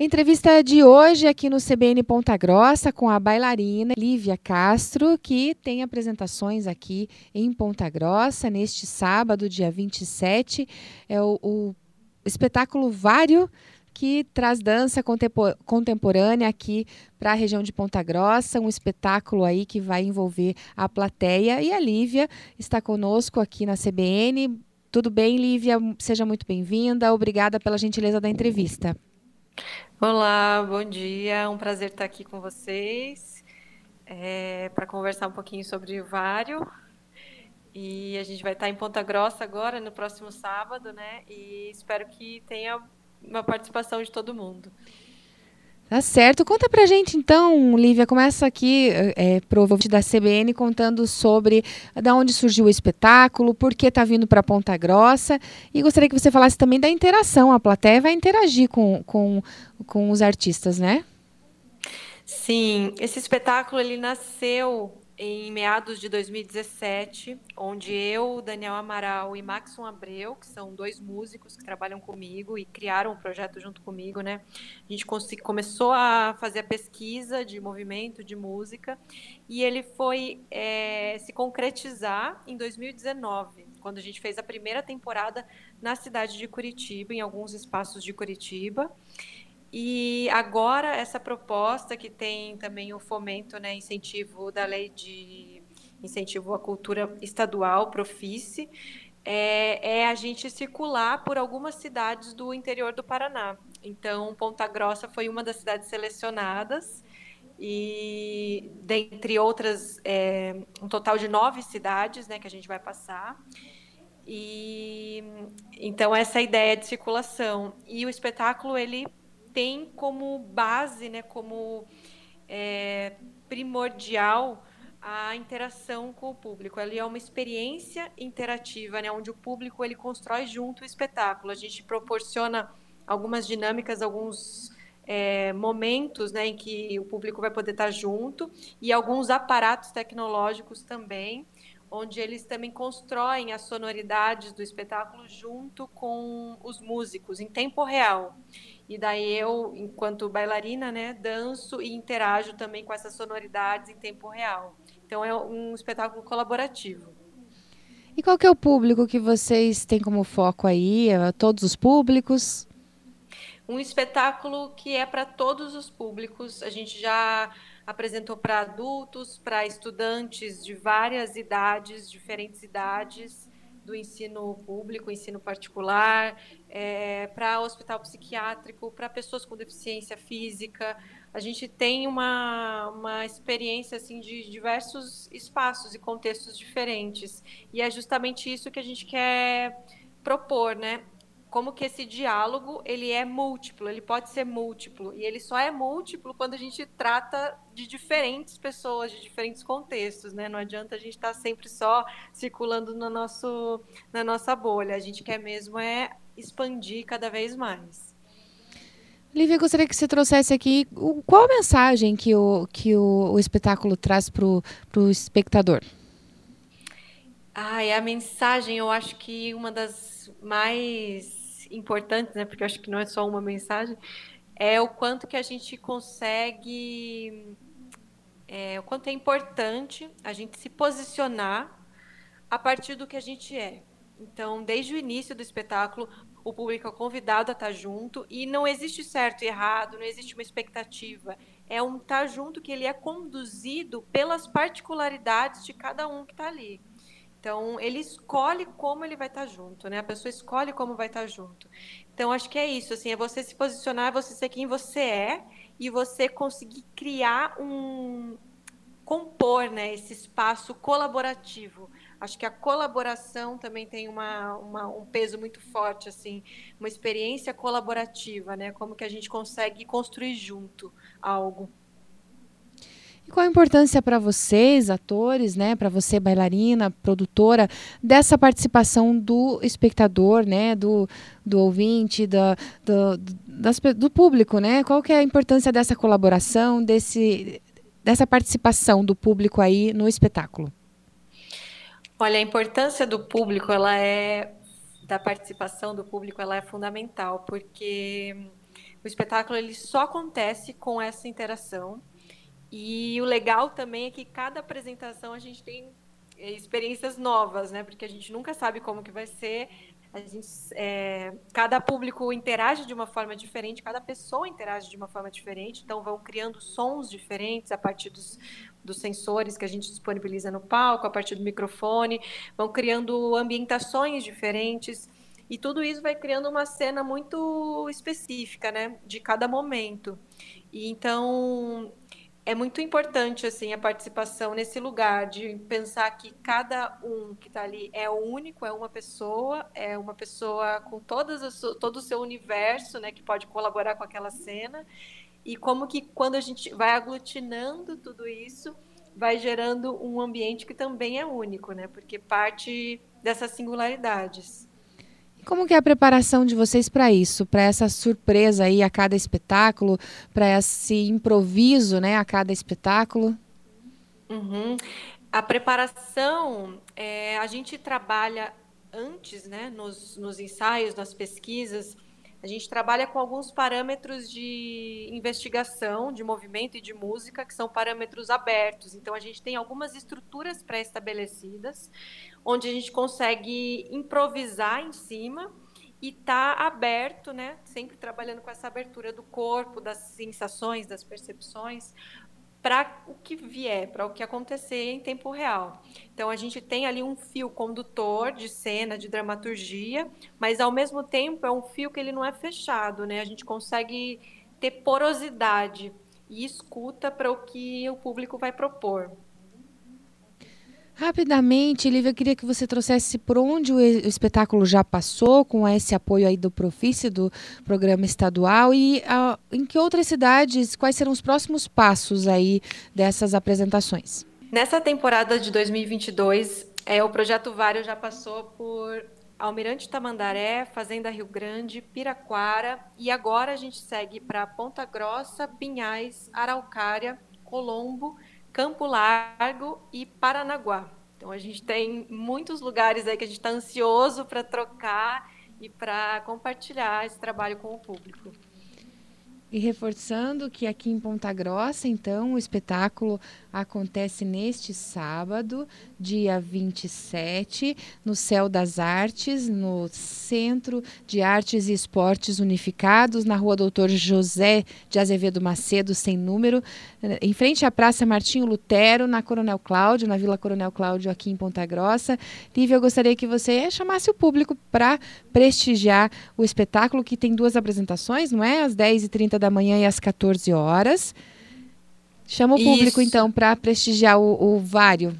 Entrevista de hoje aqui no CBN Ponta Grossa com a bailarina Lívia Castro, que tem apresentações aqui em Ponta Grossa neste sábado, dia 27. É o, o espetáculo Vário que traz dança contemporânea aqui para a região de Ponta Grossa, um espetáculo aí que vai envolver a plateia e a Lívia está conosco aqui na CBN. Tudo bem, Lívia? Seja muito bem-vinda. Obrigada pela gentileza da entrevista. Olá, bom dia. É um prazer estar aqui com vocês é, para conversar um pouquinho sobre o Vário. E a gente vai estar em Ponta Grossa agora, no próximo sábado, né? E espero que tenha uma participação de todo mundo. Tá certo. Conta pra gente então, Lívia, começa aqui é, pro ouvinte da CBN contando sobre da onde surgiu o espetáculo, por que tá vindo para Ponta Grossa e gostaria que você falasse também da interação. A plateia vai interagir com, com, com os artistas, né? Sim, esse espetáculo ele nasceu em meados de 2017, onde eu, Daniel Amaral e Maxon Abreu, que são dois músicos que trabalham comigo e criaram o um projeto junto comigo, né? A gente começou a fazer a pesquisa de movimento, de música, e ele foi é, se concretizar em 2019, quando a gente fez a primeira temporada na cidade de Curitiba, em alguns espaços de Curitiba. E agora essa proposta que tem também o fomento, né, incentivo da lei de incentivo à cultura estadual, Profice, é, é, a gente circular por algumas cidades do interior do Paraná. Então, Ponta Grossa foi uma das cidades selecionadas e dentre outras é, um total de nove cidades, né, que a gente vai passar. E então essa é ideia de circulação e o espetáculo ele tem como base, né, como é, primordial a interação com o público. Ali é uma experiência interativa, né, onde o público ele constrói junto o espetáculo. A gente proporciona algumas dinâmicas, alguns é, momentos né, em que o público vai poder estar junto e alguns aparatos tecnológicos também, onde eles também constroem as sonoridades do espetáculo junto com os músicos em tempo real. E daí eu, enquanto bailarina, né, danço e interajo também com essas sonoridades em tempo real. Então é um espetáculo colaborativo. E qual que é o público que vocês têm como foco aí? É todos os públicos? Um espetáculo que é para todos os públicos. A gente já apresentou para adultos, para estudantes de várias idades, diferentes idades do ensino público, ensino particular, é, para hospital psiquiátrico, para pessoas com deficiência física. A gente tem uma, uma experiência assim de diversos espaços e contextos diferentes. E é justamente isso que a gente quer propor, né? Como que esse diálogo ele é múltiplo, ele pode ser múltiplo e ele só é múltiplo quando a gente trata de diferentes pessoas, de diferentes contextos, né? Não adianta a gente estar tá sempre só circulando no nosso, na nossa bolha. A gente quer mesmo é expandir cada vez mais. Lívia, gostaria que você trouxesse aqui qual a mensagem que o, que o, o espetáculo traz para o espectador. Ah, a mensagem, eu acho que uma das mais importantes, né? Porque eu acho que não é só uma mensagem, é o quanto que a gente consegue, é, o quanto é importante a gente se posicionar a partir do que a gente é. Então, desde o início do espetáculo, o público é convidado a estar junto e não existe certo e errado, não existe uma expectativa. É um estar junto que ele é conduzido pelas particularidades de cada um que está ali. Então, ele escolhe como ele vai estar junto, né? A pessoa escolhe como vai estar junto. Então, acho que é isso, assim, é você se posicionar, é você ser quem você é e você conseguir criar um compor, né, esse espaço colaborativo. Acho que a colaboração também tem uma, uma, um peso muito forte, assim, uma experiência colaborativa, né? Como que a gente consegue construir junto algo. E qual a importância para vocês, atores, né, para você, bailarina, produtora, dessa participação do espectador, né, do, do ouvinte, da, do, das, do público, né? Qual que é a importância dessa colaboração, desse, dessa participação do público aí no espetáculo? Olha, a importância do público, ela é da participação do público, ela é fundamental, porque O espetáculo ele só acontece com essa interação. E o legal também é que cada apresentação a gente tem é, experiências novas, né? Porque a gente nunca sabe como que vai ser. A gente, é, cada público interage de uma forma diferente, cada pessoa interage de uma forma diferente, então vão criando sons diferentes a partir dos, dos sensores que a gente disponibiliza no palco, a partir do microfone, vão criando ambientações diferentes. E tudo isso vai criando uma cena muito específica, né, de cada momento. E então é muito importante assim a participação nesse lugar de pensar que cada um que está ali é único, é uma pessoa, é uma pessoa com todas todo o seu universo, né, que pode colaborar com aquela cena. E como que quando a gente vai aglutinando tudo isso, vai gerando um ambiente que também é único, né? Porque parte dessas singularidades. Como que é a preparação de vocês para isso, para essa surpresa aí a cada espetáculo, para esse improviso, né, a cada espetáculo? Uhum. A preparação, é, a gente trabalha antes, né, nos, nos ensaios, nas pesquisas, a gente trabalha com alguns parâmetros de investigação, de movimento e de música, que são parâmetros abertos. Então, a gente tem algumas estruturas pré-estabelecidas, onde a gente consegue improvisar em cima e tá aberto, né? Sempre trabalhando com essa abertura do corpo, das sensações, das percepções, para o que vier, para o que acontecer em tempo real. Então a gente tem ali um fio condutor de cena, de dramaturgia, mas ao mesmo tempo é um fio que ele não é fechado, né? A gente consegue ter porosidade e escuta para o que o público vai propor. Rapidamente, Lívia, eu queria que você trouxesse por onde o espetáculo já passou, com esse apoio aí do Profice, do programa estadual, e uh, em que outras cidades, quais serão os próximos passos aí dessas apresentações? Nessa temporada de 2022, é, o Projeto Vário já passou por Almirante Tamandaré, Fazenda Rio Grande, Piraquara, e agora a gente segue para Ponta Grossa, Pinhais, Araucária, Colombo, Campo Largo e Paranaguá. Então a gente tem muitos lugares aí que a gente está ansioso para trocar e para compartilhar esse trabalho com o público. E reforçando que aqui em Ponta Grossa, então, o espetáculo acontece neste sábado, dia 27, no Céu das Artes, no Centro de Artes e Esportes Unificados, na rua Doutor José de Azevedo Macedo, sem número, em frente à Praça Martinho Lutero, na Coronel Cláudio, na Vila Coronel Cláudio, aqui em Ponta Grossa. Lívia, eu gostaria que você chamasse o público para prestigiar o espetáculo, que tem duas apresentações, não é? Às 10h30 da manhã e às 14 horas. Chama o público, Isso. então, para prestigiar o, o Vário.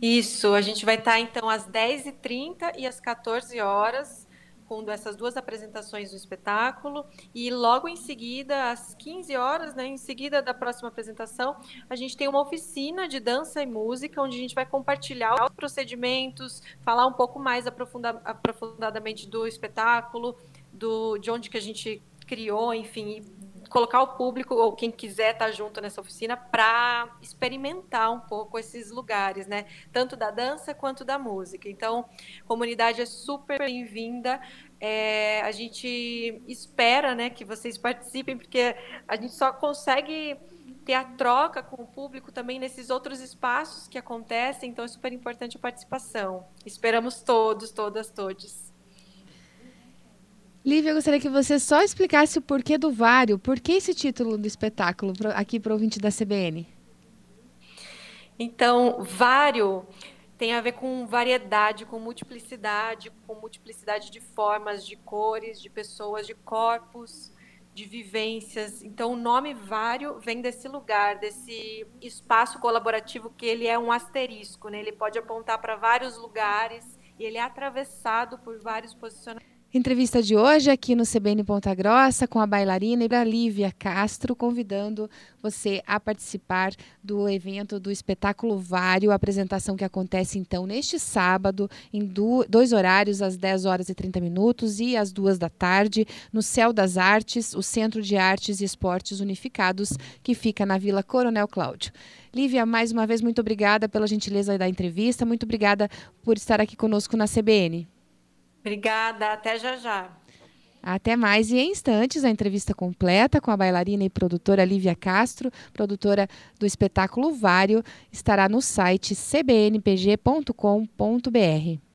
Isso, a gente vai estar, tá, então, às 10h30 e às 14 horas, com essas duas apresentações do espetáculo. E logo em seguida, às 15 horas, né, em seguida da próxima apresentação, a gente tem uma oficina de dança e música, onde a gente vai compartilhar os procedimentos, falar um pouco mais aprofunda aprofundadamente do espetáculo, do, de onde que a gente criou, enfim, colocar o público ou quem quiser estar junto nessa oficina para experimentar um pouco esses lugares, né? Tanto da dança quanto da música. Então, a comunidade é super bem-vinda. É, a gente espera, né, que vocês participem, porque a gente só consegue ter a troca com o público também nesses outros espaços que acontecem. Então, é super importante a participação. Esperamos todos, todas, todos. Lívia, eu gostaria que você só explicasse o porquê do Vário, por que esse título do espetáculo aqui para o ouvinte da CBN? Então, Vário tem a ver com variedade, com multiplicidade, com multiplicidade de formas, de cores, de pessoas, de corpos, de vivências. Então, o nome Vário vem desse lugar, desse espaço colaborativo que ele é um asterisco, né? Ele pode apontar para vários lugares e ele é atravessado por vários posicionamentos. Entrevista de hoje aqui no CBN Ponta Grossa com a bailarina Lívia Castro, convidando você a participar do evento do Espetáculo Vário, apresentação que acontece então neste sábado, em dois horários, às 10 horas e 30 minutos e às 2 da tarde, no Céu das Artes, o Centro de Artes e Esportes Unificados, que fica na Vila Coronel Cláudio. Lívia, mais uma vez, muito obrigada pela gentileza da entrevista, muito obrigada por estar aqui conosco na CBN. Obrigada, até já já. Até mais. E em instantes, a entrevista completa com a bailarina e produtora Lívia Castro, produtora do espetáculo Vário, estará no site cbnpg.com.br.